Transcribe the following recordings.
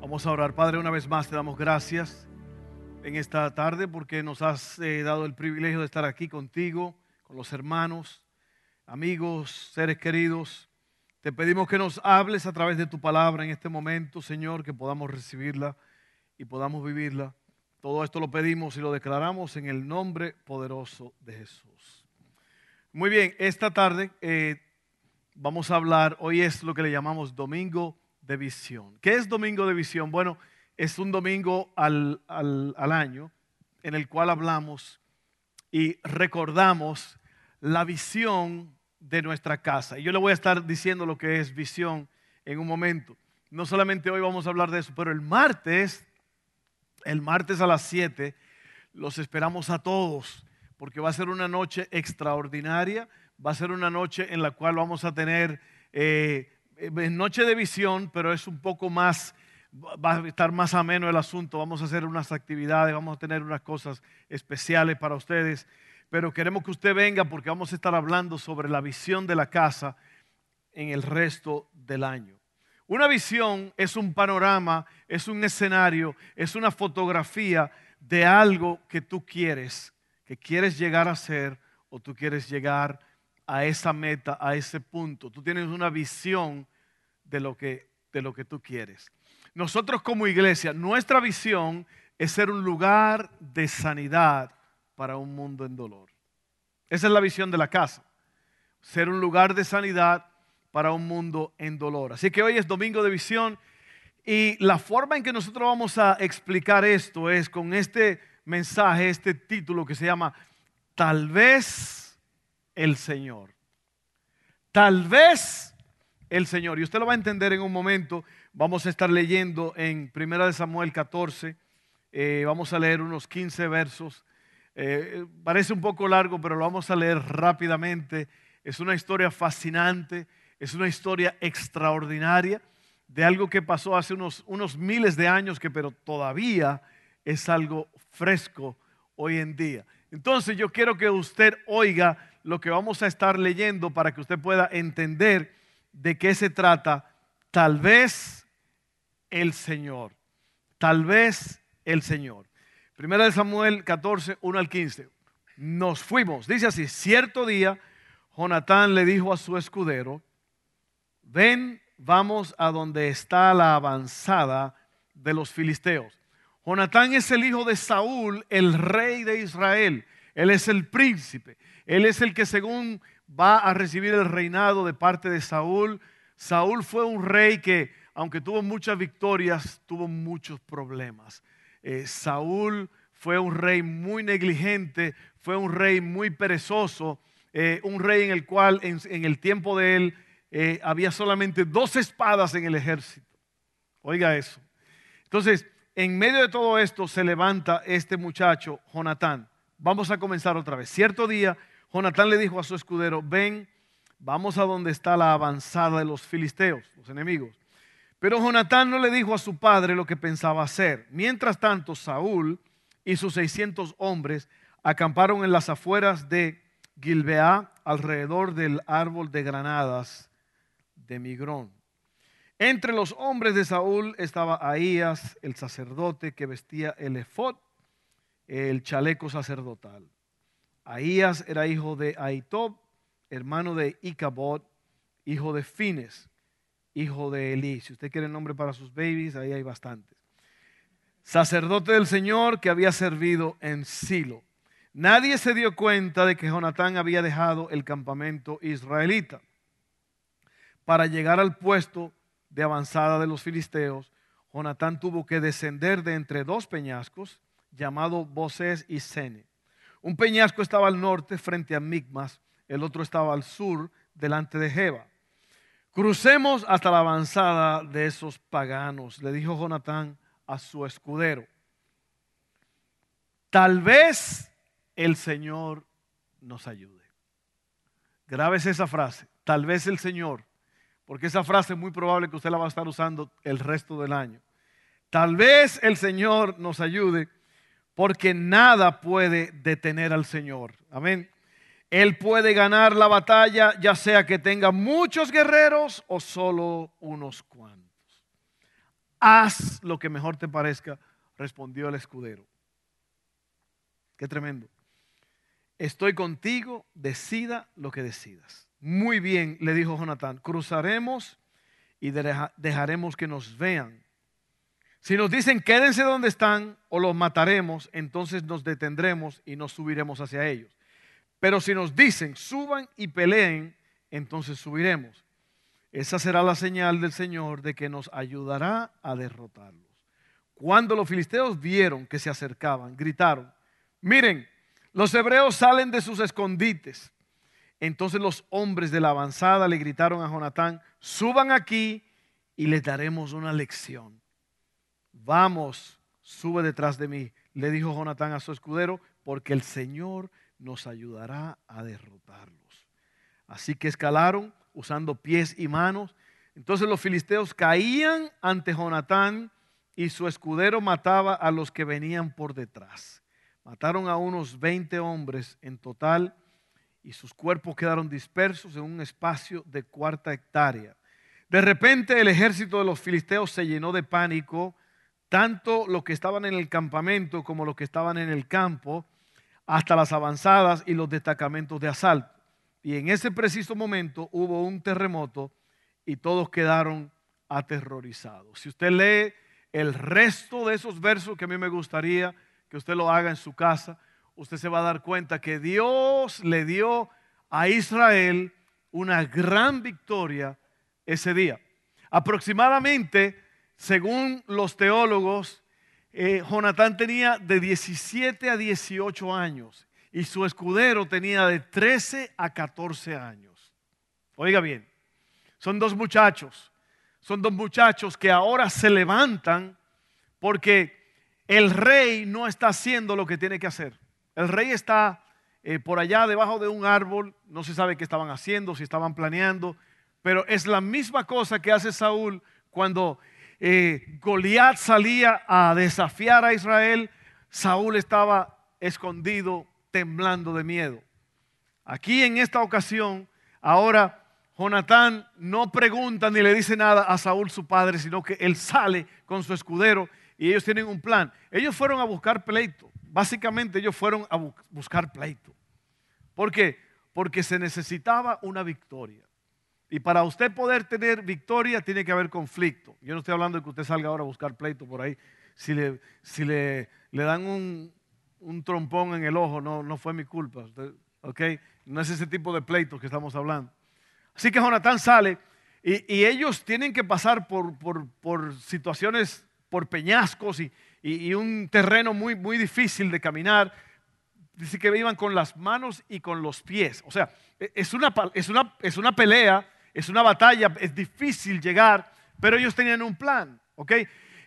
Vamos a orar. Padre, una vez más te damos gracias en esta tarde porque nos has eh, dado el privilegio de estar aquí contigo, con los hermanos, amigos, seres queridos. Te pedimos que nos hables a través de tu palabra en este momento, Señor, que podamos recibirla y podamos vivirla. Todo esto lo pedimos y lo declaramos en el nombre poderoso de Jesús. Muy bien, esta tarde eh, vamos a hablar, hoy es lo que le llamamos Domingo de Visión. ¿Qué es Domingo de Visión? Bueno, es un domingo al, al año en el cual hablamos y recordamos la visión de nuestra casa. Y yo le voy a estar diciendo lo que es visión en un momento. No solamente hoy vamos a hablar de eso, pero el martes el martes a las 7 los esperamos a todos porque va a ser una noche extraordinaria, va a ser una noche en la cual vamos a tener eh, eh, noche de visión, pero es un poco más, va a estar más ameno el asunto, vamos a hacer unas actividades, vamos a tener unas cosas especiales para ustedes, pero queremos que usted venga porque vamos a estar hablando sobre la visión de la casa en el resto del año. Una visión es un panorama, es un escenario, es una fotografía de algo que tú quieres, que quieres llegar a ser o tú quieres llegar a esa meta, a ese punto. Tú tienes una visión de lo que, de lo que tú quieres. Nosotros como iglesia, nuestra visión es ser un lugar de sanidad para un mundo en dolor. Esa es la visión de la casa. Ser un lugar de sanidad para un mundo en dolor. Así que hoy es domingo de visión y la forma en que nosotros vamos a explicar esto es con este mensaje, este título que se llama Tal vez el Señor. Tal vez el Señor. Y usted lo va a entender en un momento. Vamos a estar leyendo en 1 Samuel 14. Eh, vamos a leer unos 15 versos. Eh, parece un poco largo, pero lo vamos a leer rápidamente. Es una historia fascinante. Es una historia extraordinaria de algo que pasó hace unos, unos miles de años, que pero todavía es algo fresco hoy en día. Entonces yo quiero que usted oiga lo que vamos a estar leyendo para que usted pueda entender de qué se trata. Tal vez el Señor. Tal vez el Señor. Primera de Samuel 14, 1 al 15. Nos fuimos. Dice así, cierto día, Jonatán le dijo a su escudero, ven, vamos a donde está la avanzada de los filisteos. Jonatán es el hijo de Saúl, el rey de Israel. Él es el príncipe. Él es el que según va a recibir el reinado de parte de Saúl. Saúl fue un rey que, aunque tuvo muchas victorias, tuvo muchos problemas. Eh, Saúl fue un rey muy negligente, fue un rey muy perezoso, eh, un rey en el cual en el tiempo de él eh, había solamente dos espadas en el ejército. Oiga eso. Entonces, en medio de todo esto se levanta este muchacho, Jonatán. Vamos a comenzar otra vez. Cierto día, Jonatán le dijo a su escudero, ven, vamos a donde está la avanzada de los filisteos, los enemigos. Pero Jonatán no le dijo a su padre lo que pensaba hacer. Mientras tanto, Saúl y sus 600 hombres acamparon en las afueras de Gilbeá, alrededor del árbol de granadas de Migrón. Entre los hombres de Saúl estaba Ahías, el sacerdote que vestía el efod, el chaleco sacerdotal. Ahías era hijo de Aitob, hermano de Icabod, hijo de Fines, hijo de Elí. Si usted quiere nombre para sus babies, ahí hay bastantes. Sacerdote del Señor que había servido en Silo. Nadie se dio cuenta de que Jonatán había dejado el campamento israelita para llegar al puesto de avanzada de los filisteos, Jonatán tuvo que descender de entre dos peñascos, llamado Bosés y Sene. Un peñasco estaba al norte frente a Migmas, el otro estaba al sur delante de Jeba. Crucemos hasta la avanzada de esos paganos, le dijo Jonatán a su escudero. Tal vez el Señor nos ayude. Grabes esa frase, tal vez el Señor, porque esa frase es muy probable que usted la va a estar usando el resto del año. Tal vez el Señor nos ayude, porque nada puede detener al Señor. Amén. Él puede ganar la batalla, ya sea que tenga muchos guerreros o solo unos cuantos. Haz lo que mejor te parezca, respondió el escudero. Qué tremendo. Estoy contigo, decida lo que decidas. Muy bien, le dijo Jonatán, cruzaremos y dejaremos que nos vean. Si nos dicen quédense donde están o los mataremos, entonces nos detendremos y nos subiremos hacia ellos. Pero si nos dicen suban y peleen, entonces subiremos. Esa será la señal del Señor de que nos ayudará a derrotarlos. Cuando los filisteos vieron que se acercaban, gritaron, miren, los hebreos salen de sus escondites. Entonces los hombres de la avanzada le gritaron a Jonatán, suban aquí y les daremos una lección. Vamos, sube detrás de mí, le dijo Jonatán a su escudero, porque el Señor nos ayudará a derrotarlos. Así que escalaron usando pies y manos. Entonces los filisteos caían ante Jonatán y su escudero mataba a los que venían por detrás. Mataron a unos 20 hombres en total y sus cuerpos quedaron dispersos en un espacio de cuarta hectárea. De repente el ejército de los filisteos se llenó de pánico, tanto los que estaban en el campamento como los que estaban en el campo, hasta las avanzadas y los destacamentos de asalto. Y en ese preciso momento hubo un terremoto y todos quedaron aterrorizados. Si usted lee el resto de esos versos que a mí me gustaría que usted lo haga en su casa, usted se va a dar cuenta que Dios le dio a Israel una gran victoria ese día. Aproximadamente, según los teólogos, eh, Jonatán tenía de 17 a 18 años y su escudero tenía de 13 a 14 años. Oiga bien, son dos muchachos, son dos muchachos que ahora se levantan porque el rey no está haciendo lo que tiene que hacer. El rey está eh, por allá debajo de un árbol, no se sabe qué estaban haciendo, si estaban planeando, pero es la misma cosa que hace Saúl cuando eh, Goliat salía a desafiar a Israel, Saúl estaba escondido, temblando de miedo. Aquí en esta ocasión, ahora Jonatán no pregunta ni le dice nada a Saúl su padre, sino que él sale con su escudero y ellos tienen un plan. Ellos fueron a buscar pleito. Básicamente ellos fueron a buscar pleito. ¿Por qué? Porque se necesitaba una victoria. Y para usted poder tener victoria tiene que haber conflicto. Yo no estoy hablando de que usted salga ahora a buscar pleito por ahí. Si le, si le, le dan un, un, trompón en el ojo, no, no fue mi culpa. ¿ok? No es ese tipo de pleito que estamos hablando. Así que Jonatán sale y, y ellos tienen que pasar por, por, por situaciones, por peñascos y, y, y, un terreno muy, muy difícil de caminar. Dice que iban con las manos y con los pies. O sea, e, es una, es una, es una pelea es una batalla, es difícil llegar, pero ellos tenían un plan, ¿ok?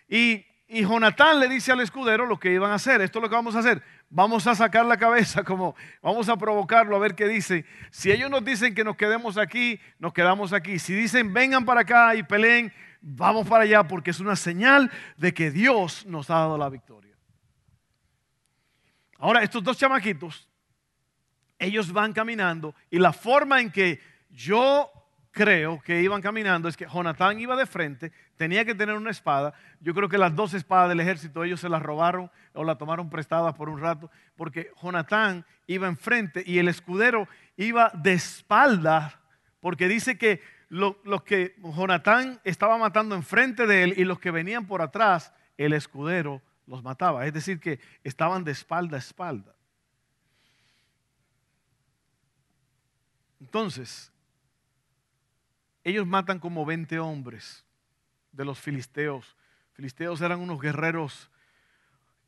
Y, y le dice al escudero lo que iban a hacer, esto es lo que vamos a hacer, vamos a sacar la cabeza, como vamos a provocarlo a ver qué dice. Si ellos nos dicen que nos quedemos aquí, nos quedamos aquí. Si dicen vengan para acá y peleen, vamos para allá porque es una señal de que Dios nos ha dado la victoria. Ahora, estos dos chamaquitos, ellos van caminando y la forma en que yo creo que iban caminando es que Jonatán iba de frente, tenía que tener una espada. Yo creo que las dos espadas del ejército ellos se las robaron o la tomaron prestada por un rato, porque Jonatán iba enfrente y el escudero iba de espalda, porque dice que los que Jonatán estaba matando enfrente de él y los que venían por atrás, el escudero los mataba. Es decir, que estaban de espalda a espalda. Entonces, ellos matan como 20 hombres de los filisteos. Filisteos eran unos guerreros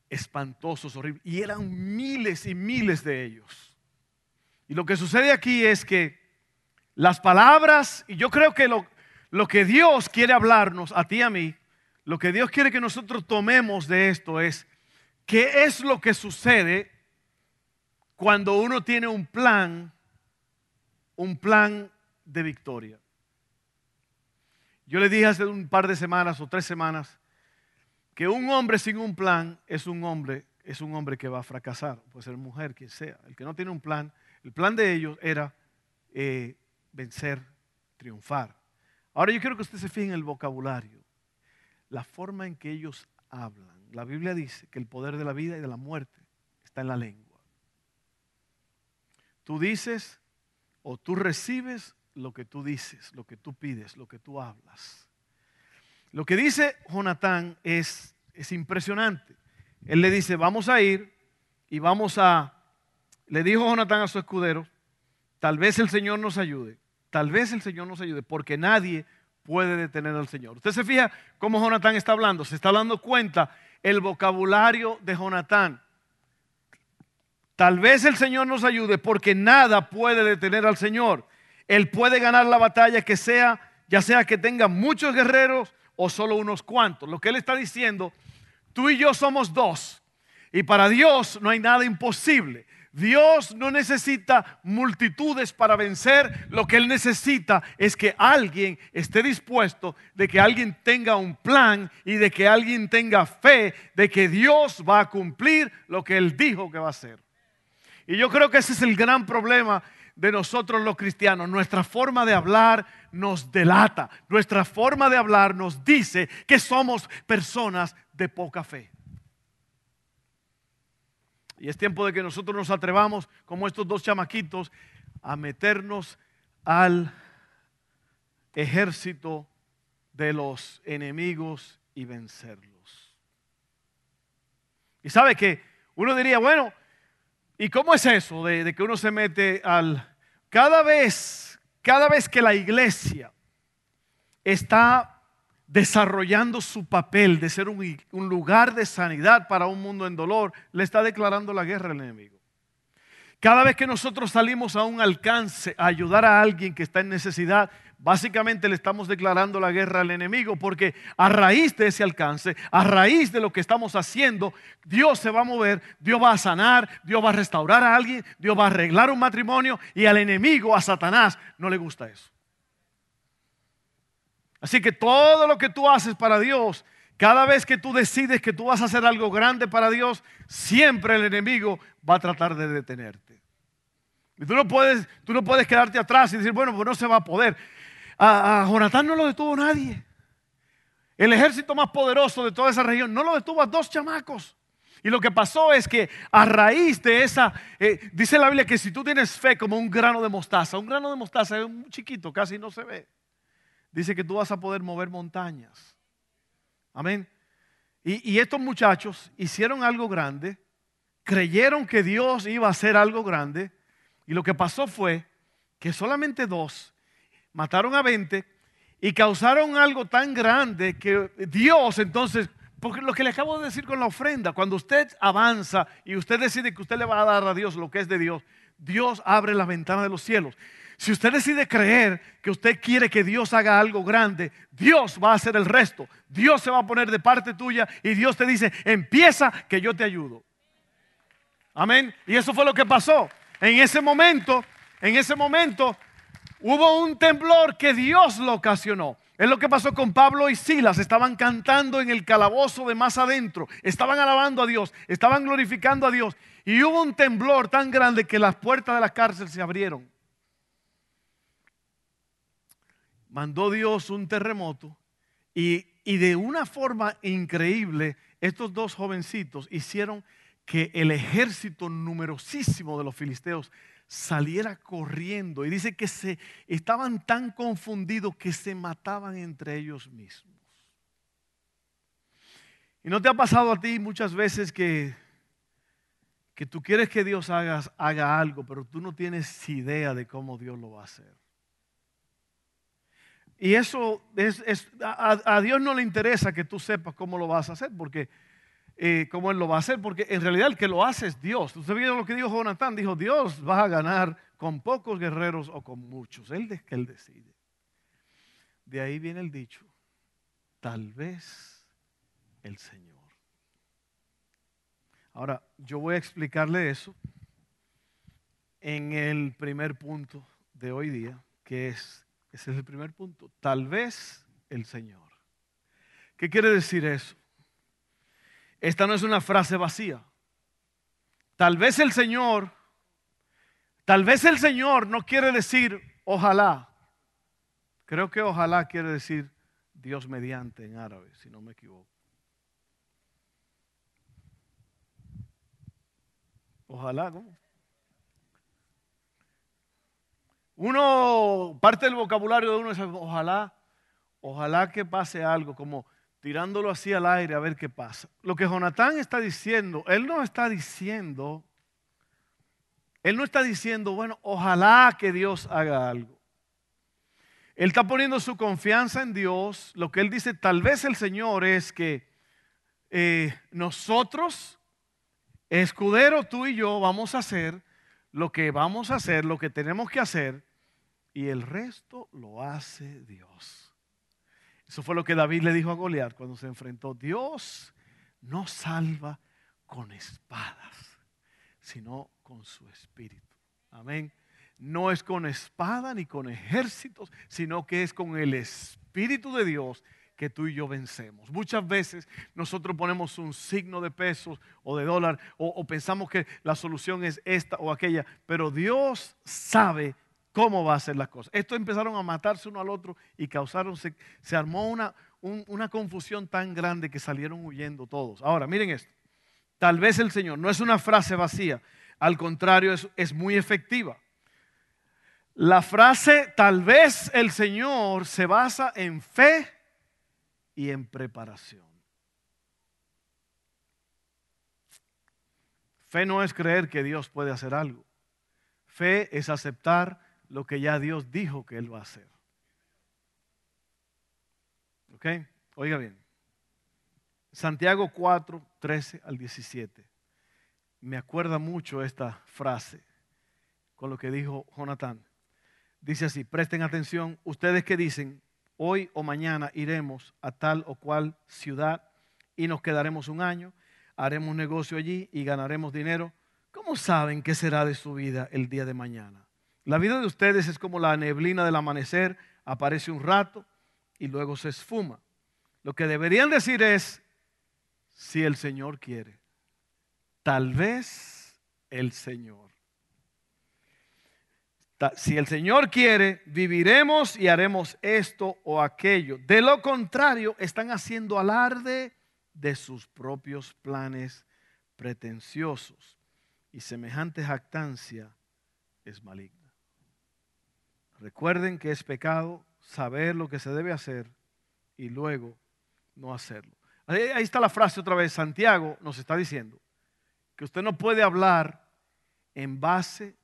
espantosos, horribles, y eran miles y miles de ellos. Y lo que sucede aquí es que las palabras, y yo creo que lo, que Dios quiere hablarnos a ti y a mí, lo que Dios quiere que nosotros tomemos de esto es qué es lo que sucede cuando uno tiene un plan, un plan de victoria. Yo le dije hace un par de semanas o tres semanas que un hombre sin un plan es un hombre, es un hombre que va a fracasar, puede ser mujer, quien sea. El que no tiene un plan, el plan de ellos era eh, vencer, triunfar. Ahora yo quiero que usted se fije en el vocabulario, la forma en que ellos hablan. La Biblia dice que el poder de la vida y de la muerte está en la lengua. Tú dices o tú recibes lo que tú dices, lo que tú pides, lo que tú hablas. Lo que dice Jonatán es, es impresionante. Él le dice, vamos a ir y vamos a... Le dijo Jonatán a su escudero, tal vez el Señor nos ayude, tal vez el Señor nos ayude, porque nadie puede detener al Señor. Usted se fija cómo Jonatán está hablando, se está dando cuenta el vocabulario de Jonatán. Tal vez el Señor nos ayude porque nada puede detener al Señor. Él puede ganar la batalla que sea, ya sea que tenga muchos guerreros o solo unos cuantos. Lo que Él está diciendo, tú y yo somos dos. Y para Dios no hay nada imposible. Dios no necesita multitudes para vencer, lo que Él necesita es que alguien esté dispuesto, de que alguien tenga un plan y de que alguien tenga fe de que Dios va a cumplir lo que Él dijo que va a hacer. Y yo creo que ese es el gran problema de nosotros los cristianos. Nuestra forma de hablar nos delata, nuestra forma de hablar nos dice que somos personas de poca fe. Y es tiempo de que nosotros nos atrevamos, como estos dos chamaquitos, a meternos al ejército de los enemigos y vencerlos. Y sabe que uno diría, bueno, ¿y cómo es eso de, de, que uno se mete al... Cada vez, cada vez que la iglesia está desarrollando su papel de ser un, lugar de sanidad para un mundo en dolor, le está declarando la guerra al enemigo. Cada vez que nosotros salimos a un alcance a ayudar a alguien que está en necesidad, básicamente le estamos declarando la guerra al enemigo, porque a raíz de ese alcance, a raíz de lo que estamos haciendo, Dios se va a mover, Dios va a sanar, Dios va a restaurar a alguien, Dios va a arreglar un matrimonio y al enemigo, a Satanás, no le gusta eso. Así que todo lo que tú haces para Dios, cada vez que tú decides que tú vas a hacer algo grande para Dios, siempre el enemigo va a tratar de detenerte. Y tú no puedes, tú no puedes quedarte atrás y decir, bueno, pues no se va a poder. A, a Jonatán no lo detuvo nadie. El ejército más poderoso de toda esa región no lo detuvo a dos chamacos. Y lo que pasó es que a raíz de esa, eh, dice la Biblia que si tú tienes fe como un grano de mostaza, un grano de mostaza es un chiquito, casi no se ve dice que tú vas a poder mover montañas. Amén. Y, estos muchachos hicieron algo grande, creyeron que Dios iba a hacer algo grande, y lo que pasó fue que solamente dos mataron a 20 y causaron algo tan grande que Dios entonces, porque lo que le acabo de decir con la ofrenda, cuando usted avanza y usted decide que usted le va a dar a Dios lo que es de Dios, Dios abre la ventana de los cielos si usted decide creer que usted quiere que Dios haga algo grande, Dios va a hacer el resto. Dios se va a poner de parte tuya y Dios te dice, empieza que yo te ayudo. Amén. Y eso fue lo que pasó. En ese momento, en ese momento, hubo un temblor que Dios lo ocasionó. Es lo que pasó con Pablo y Silas. Estaban cantando en el calabozo de más adentro. Estaban alabando a Dios. Estaban glorificando a Dios. Y hubo un temblor tan grande que las puertas de la cárcel se abrieron. Mandó Dios un terremoto y, de una forma increíble estos dos jovencitos hicieron que el ejército numerosísimo de los filisteos saliera corriendo y dice que se estaban tan confundidos que se mataban entre ellos mismos. ¿Y no te ha pasado a ti muchas veces que, que tú quieres que Dios haga, haga algo, pero tú no tienes idea de cómo Dios lo va a hacer? Y eso es, a, Dios no le interesa que tú sepas cómo lo vas a hacer, porque eh, cómo Él lo va a hacer, porque en realidad el que lo hace es Dios. Usted vio lo que dijo Jonatán, dijo, Dios va a ganar con pocos guerreros o con muchos. Él es que Él decide. De ahí viene el dicho, tal vez el Señor. Ahora, yo voy a explicarle eso en el primer punto de hoy día, que es, ese es el primer punto, tal vez el Señor. ¿Qué quiere decir eso? Esta no es una frase vacía. Tal vez el Señor, tal vez el Señor no quiere decir ojalá. Creo que ojalá quiere decir Dios mediante en árabe, si no me equivoco. Ojalá, ¿cómo? Uno, parte del vocabulario de uno es ojalá, ojalá que pase algo, como tirándolo así al aire a ver qué pasa. Lo que Jonatán está diciendo, él no está diciendo, él no está diciendo, bueno, ojalá que Dios haga algo. Él está poniendo su confianza en Dios. Lo que él dice, tal vez el Señor es que eh, nosotros, escudero, tú y yo, vamos a hacer lo que vamos a hacer, lo que tenemos que hacer, y el resto lo hace Dios. Eso fue lo que David le dijo a Goliat cuando se enfrentó. Dios no salva con espadas, sino con su espíritu. Amén. No es con espada ni con ejércitos, sino que es con el espíritu de Dios que tú y yo vencemos. Muchas veces nosotros ponemos un signo de pesos o de dólar o, o, pensamos que la solución es esta o aquella, pero Dios sabe cómo va a ser las cosas. Estos empezaron a matarse uno al otro y causaron, se, armó una, una confusión tan grande que salieron huyendo todos. Ahora, miren esto. Tal vez el Señor no es una frase vacía, al contrario, es, es muy efectiva. La frase tal vez el Señor se basa en fe y en preparación. Fe no es creer que Dios puede hacer algo. Fe es aceptar lo que ya Dios dijo que Él va a hacer. ¿Ok? Oiga bien. Santiago 4, 13 al 17. Me acuerda mucho esta frase con lo que dijo Jonatán. Dice así, presten atención, ustedes que dicen, hoy o mañana iremos a tal o cual ciudad y nos quedaremos un año, haremos negocio allí y ganaremos dinero. ¿Cómo saben qué será de su vida el día de mañana? La vida de ustedes es como la neblina del amanecer, aparece un rato y luego se esfuma. Lo que deberían decir es, si el Señor quiere, tal vez el Señor. Si el Señor quiere, viviremos y haremos esto o aquello. De lo contrario, están haciendo alarde de sus propios planes pretenciosos. Y semejante jactancia es maligna. Recuerden que es pecado saber lo que se debe hacer y luego no hacerlo. Ahí, está la frase otra vez. Santiago nos está diciendo que usted no puede hablar en base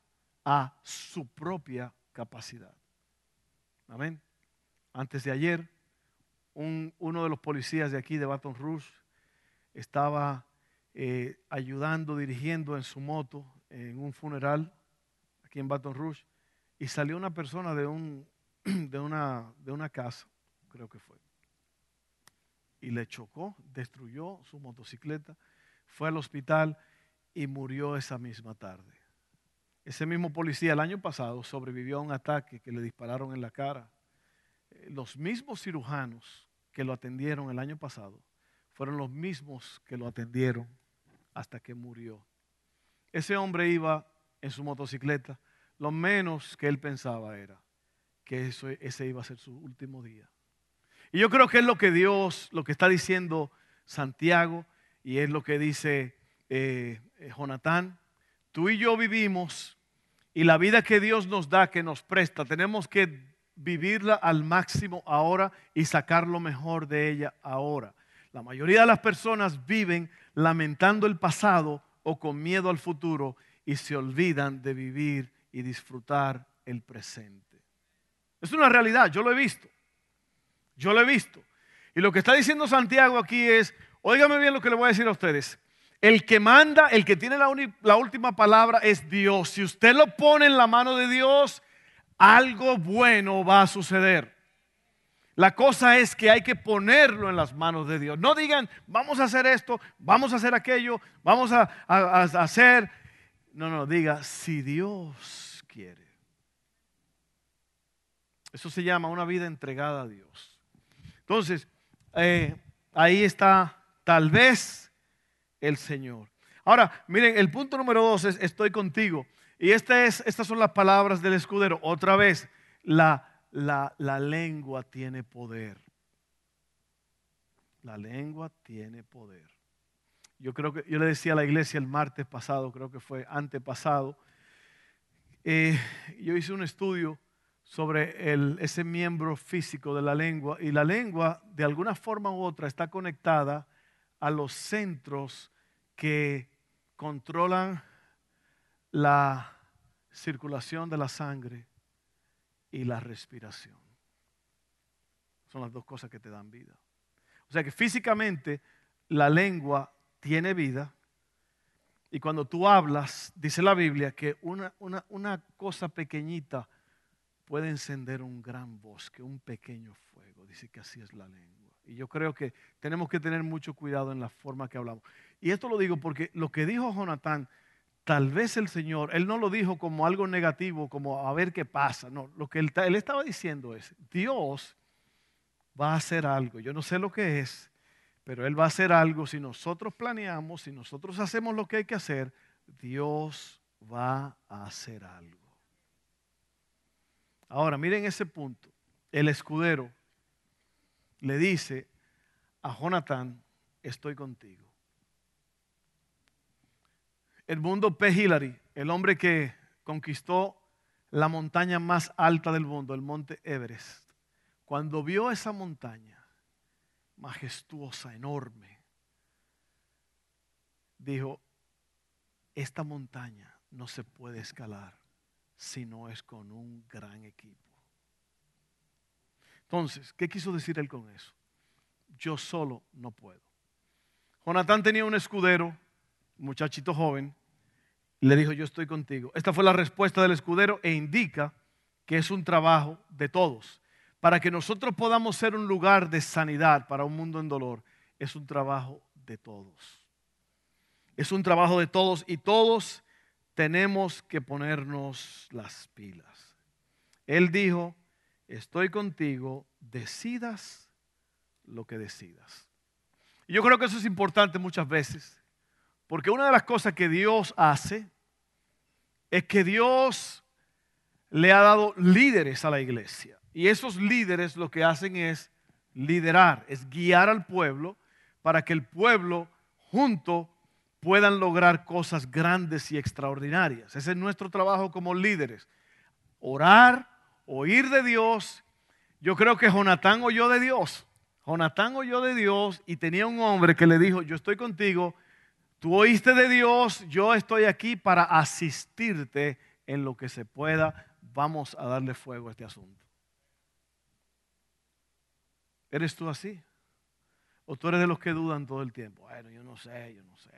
a su propia capacidad. Amén. Antes de ayer, uno de los policías de aquí de Baton Rouge estaba eh, ayudando, dirigiendo en su moto en un funeral aquí en Baton Rouge y salió una persona de, un, de, una, de una casa, creo que fue, y le chocó, destruyó su motocicleta, fue al hospital y murió esa misma tarde. Ese mismo policía el año pasado sobrevivió a un ataque que le dispararon en la cara. Eh, los mismos cirujanos que lo atendieron el año pasado fueron los mismos que lo atendieron hasta que murió. Ese hombre iba en su motocicleta lo menos que él pensaba era que eso, ese iba a ser su último día. Y yo creo que es lo que Dios, lo que está diciendo Santiago y es lo que dice eh, eh, Jonatán. Tú y yo vivimos y la vida que Dios nos da, que nos presta, tenemos que vivirla al máximo ahora y sacar lo mejor de ella ahora. La mayoría de las personas viven lamentando el pasado o con miedo al futuro y se olvidan de vivir y disfrutar el presente. Es una realidad, yo lo he visto. Yo lo he visto. Y lo que está diciendo Santiago aquí es, óigame bien lo que le voy a decir a ustedes. El que manda, el que tiene la, última palabra es Dios. Si usted lo pone en la mano de Dios, algo bueno va a suceder. La cosa es que hay que ponerlo en las manos de Dios. No digan, vamos a hacer esto, vamos a hacer aquello, vamos a, hacer. No, no, diga, si Dios quiere. Eso se llama una vida entregada a Dios. Entonces, eh, ahí está tal vez el Señor. Ahora, miren, el punto número dos es estoy contigo. Y es, estas son las palabras del escudero. Otra vez, la la, lengua tiene poder. La lengua tiene poder. Yo creo que, yo le decía a la iglesia el martes pasado, creo que fue antepasado, eh, yo hice un estudio sobre ese miembro físico de la lengua y la lengua de alguna forma u otra está conectada a los centros que controlan la circulación de la sangre y la respiración. Son las dos cosas que te dan vida. O sea que físicamente la lengua tiene vida y cuando tú hablas, dice la Biblia que una, una, cosa pequeñita puede encender un gran bosque, un pequeño fuego. Dice que así es la lengua. Y yo creo que tenemos que tener mucho cuidado en la forma que hablamos. Y esto lo digo porque lo que dijo Jonatán Tal vez el Señor, Él no lo dijo como algo negativo, como a ver qué pasa. No, lo que él, él, estaba diciendo es, Dios va a hacer algo. Yo no sé lo que es, pero Él va a hacer algo. Si nosotros planeamos, si nosotros hacemos lo que hay que hacer, Dios va a hacer algo. Ahora, miren ese punto. El escudero le dice a Jonathan, estoy contigo. Edmundo P. Hillary, el hombre que conquistó la montaña más alta del mundo, el monte Everest, cuando vio esa montaña majestuosa, enorme, dijo, esta montaña no se puede escalar si no es con un gran equipo. Entonces, ¿qué quiso decir él con eso? Yo solo no puedo. Jonatán tenía un escudero, muchachito joven, le dijo, yo estoy contigo. Esta fue la respuesta del escudero e indica que es un trabajo de todos. Para que nosotros podamos ser un lugar de sanidad para un mundo en dolor, es un trabajo de todos. Es un trabajo de todos y todos tenemos que ponernos las pilas. Él dijo, estoy contigo, decidas lo que decidas. Y yo creo que eso es importante muchas veces. Porque una de las cosas que Dios hace es que Dios le ha dado líderes a la iglesia. Y esos líderes lo que hacen es liderar, es guiar al pueblo para que el pueblo junto puedan lograr cosas grandes y extraordinarias. Ese es nuestro trabajo como líderes. Orar, oír de Dios. Yo creo que Jonatán oyó de Dios. Jonatán oyó de Dios y tenía un hombre que le dijo, yo estoy contigo Tú oíste de Dios, yo estoy aquí para asistirte en lo que se pueda. Vamos a darle fuego a este asunto. ¿Eres tú así? ¿O tú eres de los que dudan todo el tiempo? Bueno, yo no sé, yo no sé.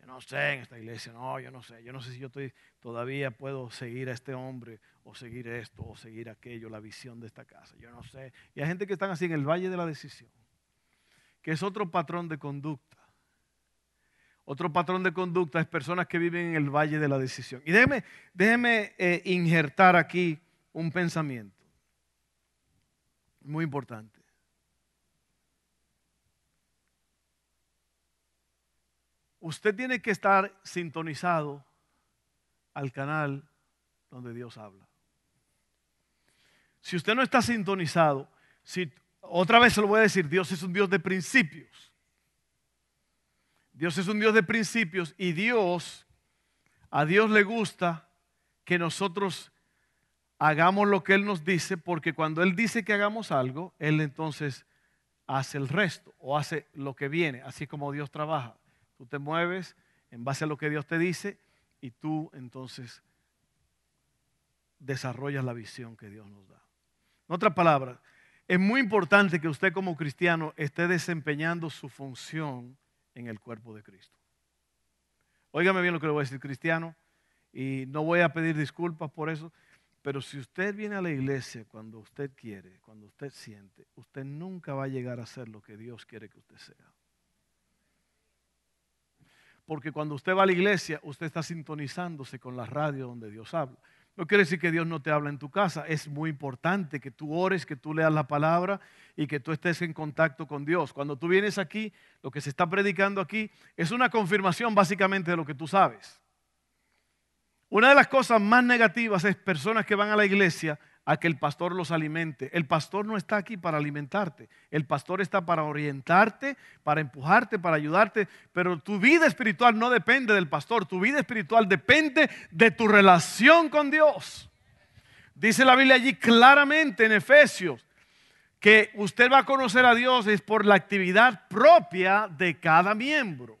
Yo no sé en esta iglesia, no, yo no sé. Yo no sé si yo estoy, todavía puedo seguir a este hombre o seguir esto o seguir aquello, la visión de esta casa. Yo no sé. Y hay gente que están así en el valle de la decisión, que es otro patrón de conducta otro patrón de conducta es personas que viven en el valle de la decisión. Y déjeme, déjeme eh, injertar aquí un pensamiento muy importante. Usted tiene que estar sintonizado al canal donde Dios habla. Si usted no está sintonizado, si, otra vez se lo voy a decir, Dios es un Dios de principios. Dios es un Dios de principios y Dios, a Dios le gusta que nosotros hagamos lo que Él nos dice, porque cuando Él dice que hagamos algo, Él entonces hace el resto o hace lo que viene, así como Dios trabaja. Tú te mueves en base a lo que Dios te dice y tú entonces desarrollas la visión que Dios nos da. En otras palabras, es muy importante que usted como cristiano esté desempeñando su función en el cuerpo de Cristo. Óigame bien lo que le voy a decir, cristiano, y no voy a pedir disculpas por eso, Pero si usted viene a la iglesia cuando usted quiere, cuando usted siente, usted nunca va a llegar a ser lo que Dios quiere que usted sea. Porque cuando usted va a la iglesia, usted está sintonizándose con la radio donde Dios habla. No quiere decir que Dios no te habla en tu casa. Es muy importante que tú ores, que tú leas la palabra y que tú estés en contacto con Dios. Cuando tú vienes aquí, lo que se está predicando aquí es una confirmación básicamente de lo que tú sabes. Una de las cosas más negativas es personas que van a la iglesia a que el pastor los alimente. El pastor no está aquí para alimentarte. El pastor está para orientarte, para empujarte, para ayudarte. Pero tu vida espiritual no depende del pastor. Tu vida espiritual depende de tu relación con Dios. Dice la Biblia allí claramente en Efesios que usted va a conocer a Dios es por la actividad propia de cada miembro.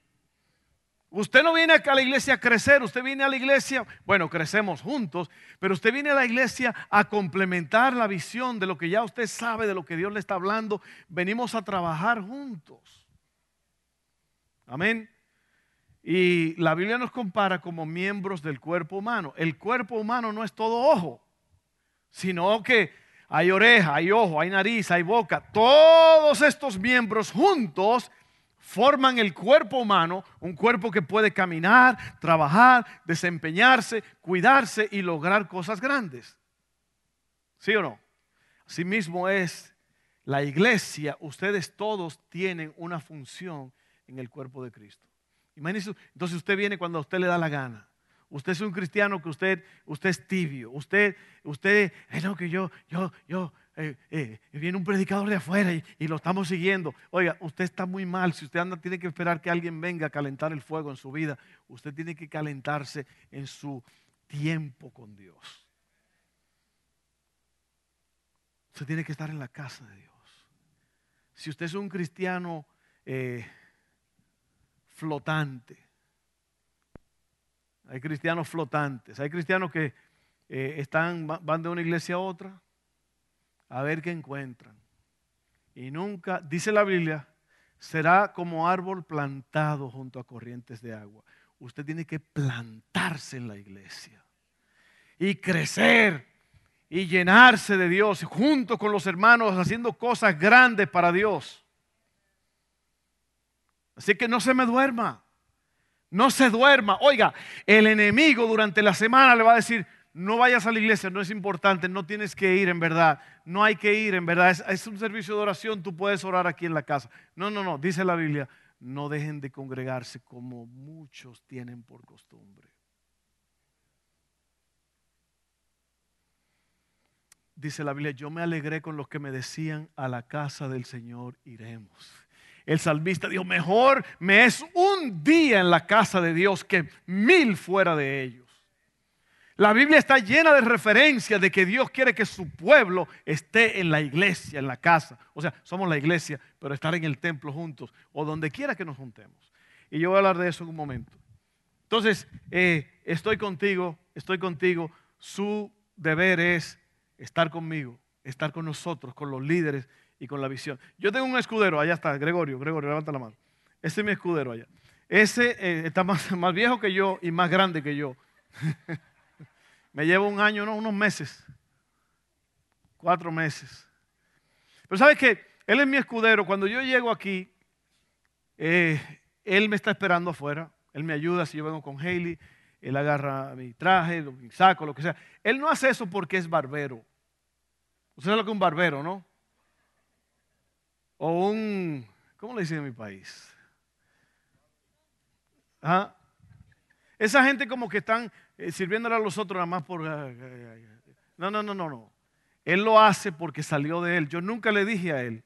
Usted no viene a la iglesia a crecer, usted viene a la iglesia, bueno, crecemos juntos, pero usted viene a la iglesia a complementar la visión de lo que ya usted sabe, de lo que Dios le está hablando. Venimos a trabajar juntos. Amén. Y la Biblia nos compara como miembros del cuerpo humano. El cuerpo humano no es todo ojo, sino que hay oreja, hay ojo, hay nariz, hay boca. Todos estos miembros juntos forman el cuerpo humano, un cuerpo que puede caminar, trabajar, desempeñarse, cuidarse y lograr cosas grandes. ¿Sí o no? Asimismo es la iglesia, ustedes todos tienen una función en el cuerpo de Cristo. Imagínense, entonces usted viene cuando a usted le da la gana. Usted es un cristiano que usted, usted es tibio. Usted, usted, no, que yo, yo, yo, eh, eh, viene un predicador de afuera y, lo estamos siguiendo. Oiga, usted está muy mal. Si usted anda, tiene que esperar que alguien venga a calentar el fuego en su vida. Usted tiene que calentarse en su tiempo con Dios. Usted tiene que estar en la casa de Dios. Si usted es un cristiano eh, flotante, hay cristianos flotantes, hay cristianos que están, van de una iglesia a otra, a ver qué encuentran. Y nunca, dice la Biblia, será como árbol plantado junto a corrientes de agua. Usted tiene que plantarse en la iglesia y crecer y llenarse de Dios junto con los hermanos haciendo cosas grandes para Dios. Así que no se me duerma. No se duerma. Oiga, el enemigo durante la semana le va a decir, no vayas a la iglesia, no es importante, no tienes que ir en verdad, no hay que ir en verdad, es, un servicio de oración, tú puedes orar aquí en la casa. No, no, no, dice la Biblia, no dejen de congregarse como muchos tienen por costumbre. Dice la Biblia, yo me alegré con los que me decían, a la casa del Señor iremos. El salmista dijo, mejor me es un día en la casa de Dios que mil fuera de ellos. La Biblia está llena de referencias de que Dios quiere que su pueblo esté en la iglesia, en la casa. O sea, somos la iglesia, pero estar en el templo juntos o donde quiera que nos juntemos. Y yo voy a hablar de eso en un momento. Entonces, eh, estoy contigo, estoy contigo. Su deber es estar conmigo, estar con nosotros, con los líderes y con la visión. Yo tengo un escudero, allá está, Gregorio, Gregorio, levanta la mano. Ese es mi escudero allá. Ese eh, está más, más viejo que yo y más grande que yo. Me llevo un año, no, unos meses. Cuatro meses. Pero sabes que Él es mi escudero. Cuando yo llego aquí, eh, Él me está esperando afuera. Él me ayuda si yo vengo con Haley. Él agarra mi traje, mi saco, lo que sea. Él no hace eso porque es barbero. Usted sabe lo que es un barbero, ¿no? O un, ¿cómo le dicen en mi país? ¿Ah? Esa gente como que están eh, sirviéndole a los otros nada más por... No, no, no, no, no. Él lo hace porque salió de él. Yo nunca le dije a él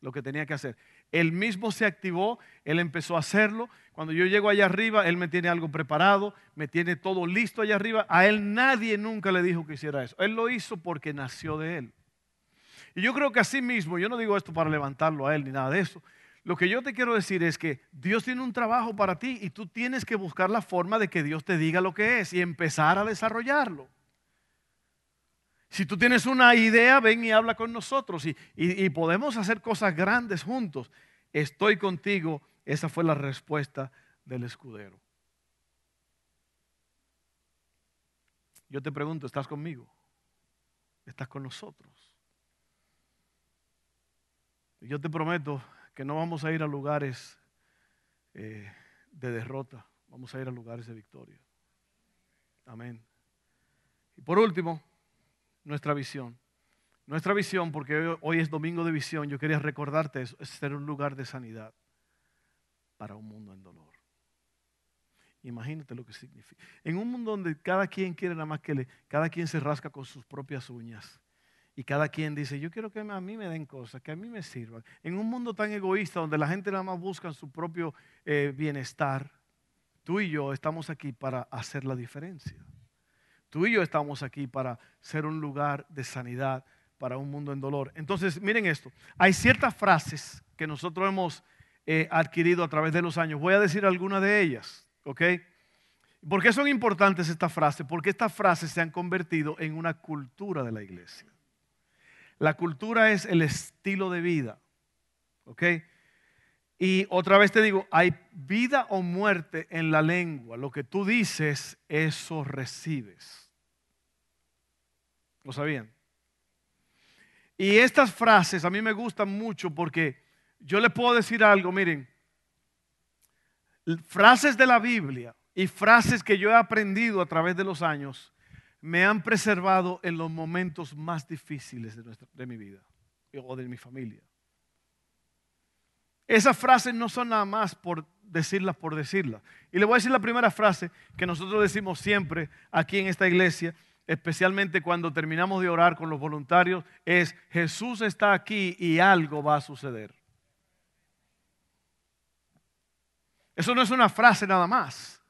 lo que tenía que hacer. Él mismo se activó, él empezó a hacerlo. Cuando yo llego allá arriba, él me tiene algo preparado, me tiene todo listo allá arriba. A él nadie nunca le dijo que hiciera eso. Él lo hizo porque nació de él. Y yo creo que así mismo, yo no digo esto para levantarlo a él ni nada de eso, lo que yo te quiero decir es que Dios tiene un trabajo para ti y tú tienes que buscar la forma de que Dios te diga lo que es y empezar a desarrollarlo. Si tú tienes una idea, ven y habla con nosotros y, podemos hacer cosas grandes juntos. Estoy contigo. Esa fue la respuesta del escudero. Yo te pregunto, ¿estás conmigo? estás con nosotros. Yo te prometo que no vamos a ir a lugares eh, de derrota, vamos a ir a lugares de victoria. Amén. Y por último, nuestra visión. Nuestra visión, porque hoy es domingo de visión, yo quería recordarte eso, es ser un lugar de sanidad para un mundo en dolor. Imagínate lo que significa. En un mundo donde cada quien quiere nada más que le, cada quien se rasca con sus propias uñas. Y cada quien dice, yo quiero que a mí me den cosas, que a mí me sirvan. En un mundo tan egoísta donde la gente nada más busca su propio eh, bienestar, tú y yo estamos aquí para hacer la diferencia. Tú y yo estamos aquí para ser un lugar de sanidad para un mundo en dolor. Entonces, miren esto. Hay ciertas frases que nosotros hemos eh, adquirido a través de los años. Voy a decir algunas de ellas, ¿ok? ¿Por qué son importantes estas frases? Porque estas frases se han convertido en una cultura de la iglesia. La cultura es el estilo de vida, ¿ok? Y otra vez te digo, hay vida o muerte en la lengua. Lo que tú dices, eso recibes. ¿Lo sabían? Y estas frases a mí me gustan mucho porque yo les puedo decir algo, miren, frases de la Biblia y frases que yo he aprendido a través de los años me han preservado en los momentos más difíciles de, de mi vida o de mi familia. Esas frases no son nada más por decirlas por decirlas. Y le voy a decir la primera frase que nosotros decimos siempre aquí en esta iglesia especialmente cuando terminamos de orar con los voluntarios, es Jesús está aquí y algo va a suceder. Eso no es una frase nada más.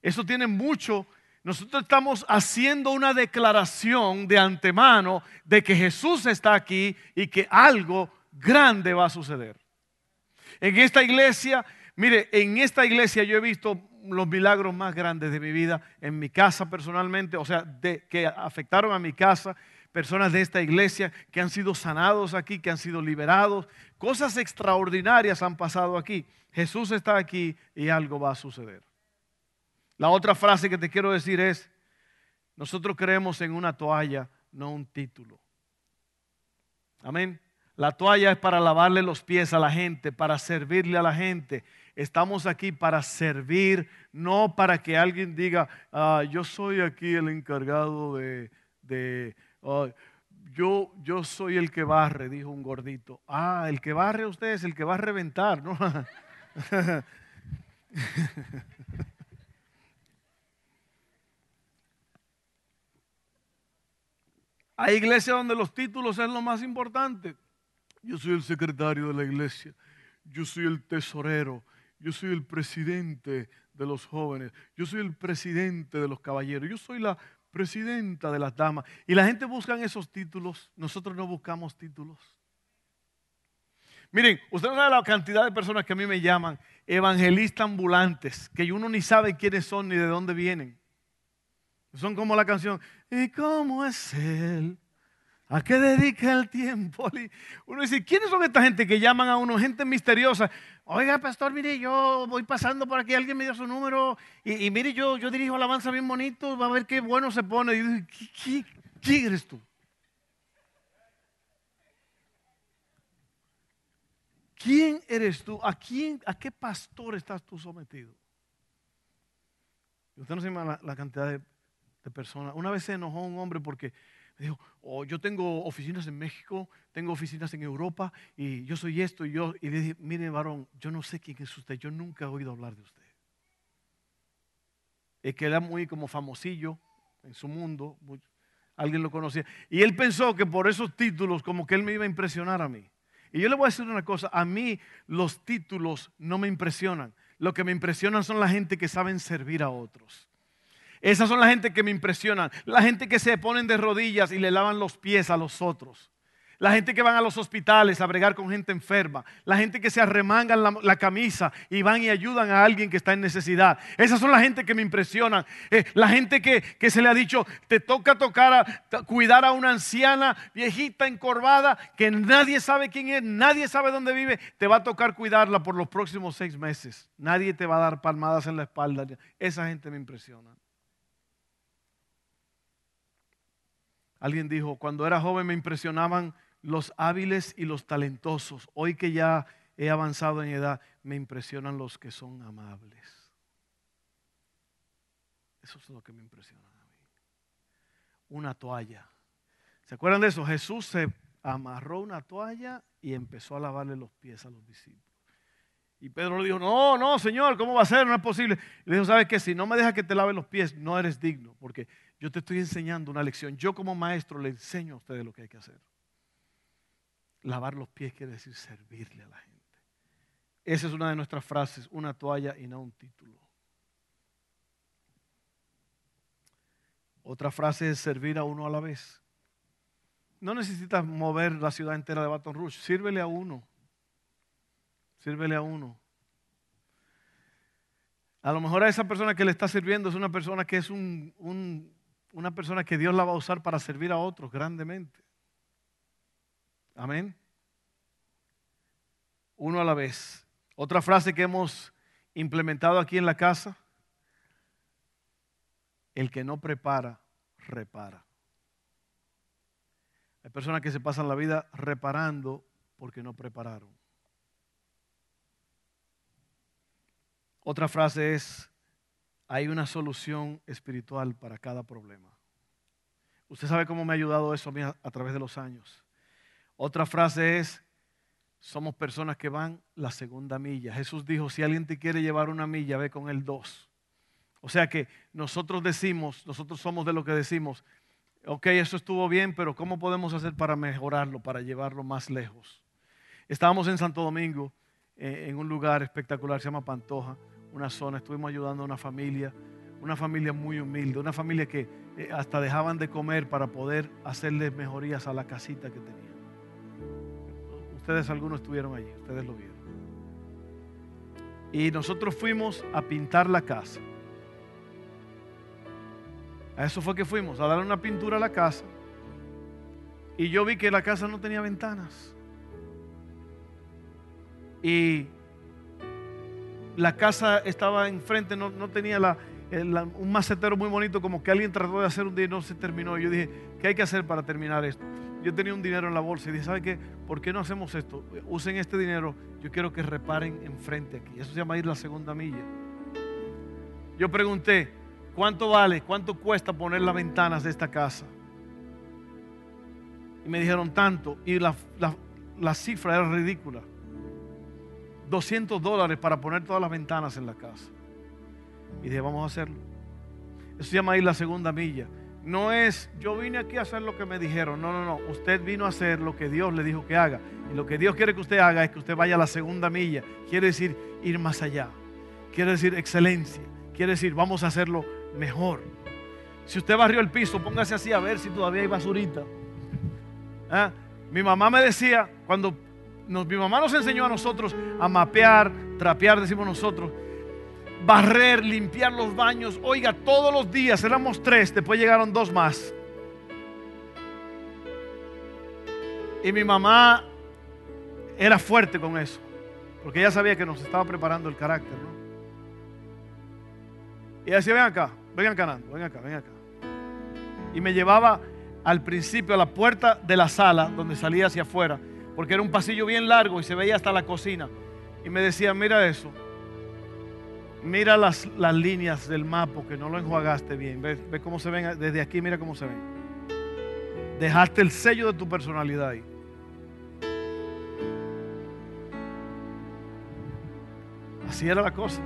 Eso tiene mucho. Nosotros estamos haciendo una declaración de antemano de que Jesús está aquí y que algo grande va a suceder. En esta iglesia, mire, en esta iglesia yo he visto los milagros más grandes de mi vida en mi casa personalmente, o sea, que afectaron a mi casa, personas de esta iglesia que han sido sanados aquí, que han sido liberados. Cosas extraordinarias han pasado aquí. Jesús está aquí y algo va a suceder. La otra frase que te quiero decir es, nosotros creemos en una toalla, no un título. Amén. La toalla es para lavarle los pies a la gente, para servirle a la gente. Estamos aquí para servir, no para que alguien diga, ah, yo soy aquí el encargado de, ah, yo, yo soy el que barre, dijo un gordito. Ah, el que barre usted es el que va a reventar, ¿no? Hay iglesias donde los títulos son lo más importante. Yo soy el secretario de la iglesia. Yo soy el tesorero yo soy el presidente de los jóvenes, yo soy el presidente de los caballeros, yo soy la presidenta de las damas. Y la gente busca esos títulos, nosotros no buscamos títulos. Miren, usted no sabe la cantidad de personas que a mí me llaman evangelistas ambulantes, que uno ni sabe quiénes son ni de dónde vienen. Son como la canción, ¿y cómo es él? ¿A qué dedica el tiempo? Uno dice, ¿quiénes son esta gente que llaman a uno? Gente misteriosa. Oiga, pastor, mire, yo voy pasando por aquí, alguien me dio su número y, mire, yo, yo dirijo alabanza bien bonito, va a ver qué bueno se pone. Y dice, ¿quién eres tú? ¿Quién eres tú? ¿A quién, a qué pastor estás tú sometido? Usted no se la, la cantidad de, Una vez se enojó un hombre porque dijo, oh, yo tengo oficinas en México, tengo oficinas en Europa y yo soy esto y yo. Y le dije, mire varón, yo no sé quién es usted, yo nunca he oído hablar de usted. Es que era muy como famosillo en su mundo, alguien lo conocía. Y él pensó que por esos títulos como que él me iba a impresionar a mí. Y yo le voy a decir una cosa, a mí los títulos no me impresionan. Lo que me impresionan son la gente que saben servir a otros. Esas son la gente que me impresionan. La gente que se ponen de rodillas y le lavan los pies a los otros. La gente que van a los hospitales a bregar con gente enferma. La gente que se arremangan la, camisa y van y ayudan a alguien que está en necesidad. Esas son la gente que me impresionan. Eh, la gente que, que, se le ha dicho, te toca tocar a, cuidar a una anciana viejita encorvada que nadie sabe quién es, nadie sabe dónde vive. Te va a tocar cuidarla por los próximos seis meses. Nadie te va a dar palmadas en la espalda. Esa gente me impresiona. Alguien dijo, cuando era joven me impresionaban los hábiles y los talentosos. Hoy que ya he avanzado en edad, me impresionan los que son amables. Eso es lo que me impresiona a mí. Una toalla. ¿Se acuerdan de eso? Jesús se amarró una toalla y empezó a lavarle los pies a los discípulos. Y Pedro le dijo, no, no, Señor, ¿cómo va a ser? No es posible. Y le dijo, ¿sabes qué? Si no me dejas que te lave los pies, no eres digno, porque yo te estoy enseñando una lección. Yo como maestro le enseño a ustedes lo que hay que hacer. Lavar los pies quiere decir servirle a la gente. Esa es una de nuestras frases, una toalla y no un título. Otra frase es servir a uno a la vez. No necesitas mover la ciudad entera de Baton Rouge, sírvele a uno. Sírvele a uno. A lo mejor a esa persona que le está sirviendo es una persona que es una persona que Dios la va a usar para servir a otros grandemente. Amén. Uno a la vez. Otra frase que hemos implementado aquí en la casa. El que no prepara, repara. Hay personas que se pasan la vida reparando porque no prepararon. Otra frase es, hay una solución espiritual para cada problema. Usted sabe cómo me ha ayudado eso a mí a, través de los años. Otra frase es, somos personas que van la segunda milla. Jesús dijo, si alguien te quiere llevar una milla, ve con él dos. O sea que nosotros decimos, nosotros somos de lo que decimos, ok, eso estuvo bien, pero ¿cómo podemos hacer para mejorarlo, para llevarlo más lejos? Estábamos en Santo Domingo, eh, en un lugar espectacular, se llama Pantoja, una zona, estuvimos ayudando a una familia, una familia muy humilde, una familia que eh, hasta dejaban de comer para poder hacerles mejorías a la casita que tenían. Ustedes algunos estuvieron allí, ustedes lo vieron. Y nosotros fuimos a pintar la casa. A eso fue que fuimos, a darle una pintura a la casa. Y yo vi que la casa no tenía ventanas. Y la casa estaba enfrente, no, tenía un macetero muy bonito, como que alguien trató de hacer un día y no se terminó. Yo dije, ¿qué hay que hacer para terminar esto? Yo tenía un dinero en la bolsa y dije, ¿sabe qué? ¿Por qué no hacemos esto? Usen este dinero, yo quiero que reparen enfrente aquí. Eso se llama ir la segunda milla. Yo pregunté, ¿Cuánto vale? ¿Cuánto cuesta poner las ventanas de esta casa? Y me dijeron tanto. Y la, cifra era ridícula. 200 dólares para poner todas las ventanas en la casa. Y dije, vamos a hacerlo. Eso se llama ir la segunda milla. No es, yo vine aquí a hacer lo que me dijeron. No, no, no. Usted vino a hacer lo que Dios le dijo que haga. Y lo que Dios quiere que usted haga es que usted vaya a la segunda milla. Quiere decir ir más allá. Quiere decir excelencia. Quiere decir, vamos a hacerlo mejor. Si usted barrió el piso, póngase así a ver si todavía hay basurita. ¿Ah? Mi mamá me decía, cuando mi mamá nos enseñó a nosotros a mapear, trapear, decimos nosotros, barrer, limpiar los baños. Oiga, todos los días éramos tres, después llegaron dos más. Y mi mamá era fuerte con eso, porque ella sabía que nos estaba preparando el carácter. Y ella decía, ven acá, vengan ganando, ven acá, ven acá. Y me llevaba al principio a la puerta de la sala donde salía hacia afuera, porque era un pasillo bien largo y se veía hasta la cocina. Y me decía, mira eso, mira las, las líneas del mapa que no lo enjuagaste bien. Ve, ve cómo se ven desde aquí, mira cómo se ven. Dejaste el sello de tu personalidad ahí. Así era la cosa,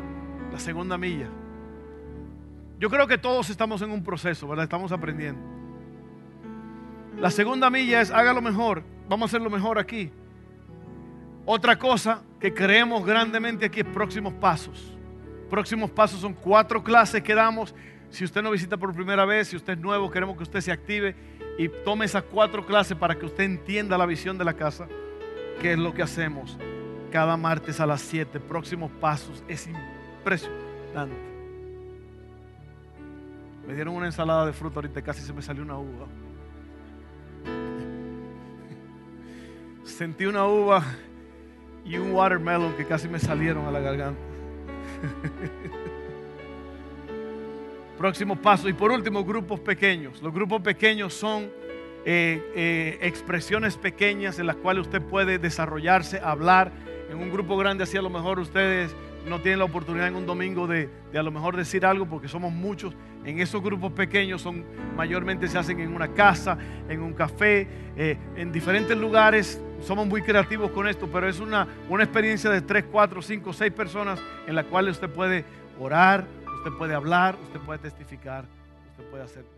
la segunda milla. Yo creo que todos estamos en un proceso, ¿verdad? Estamos aprendiendo. La segunda milla es hágalo mejor. Vamos a hacerlo mejor aquí. Otra cosa que creemos grandemente aquí es próximos pasos. Próximos pasos son cuatro clases que damos. Si usted no visita por primera vez, si usted es nuevo, queremos que usted se active y tome esas cuatro clases para que usted entienda la visión de la casa, que es lo que hacemos cada martes a las 7. Próximos pasos. Es impresionante. Me dieron una ensalada de fruta ahorita, casi se me salió una uva. Sentí una uva y un watermelon que casi me salieron a la garganta. Próximo paso. Y por último, grupos pequeños. Los grupos pequeños son eh, eh, expresiones pequeñas en las cuales usted puede desarrollarse, hablar. En un grupo grande así a lo mejor ustedes no tienen la oportunidad en un domingo de, a lo mejor decir algo porque somos muchos. En esos grupos pequeños son mayormente se hacen en una casa, en un café, eh, en diferentes lugares. Somos muy creativos con esto, pero es una, una experiencia de 3, 4, 5, 6 personas en la cual usted puede orar, usted puede hablar, usted puede testificar, usted puede hacer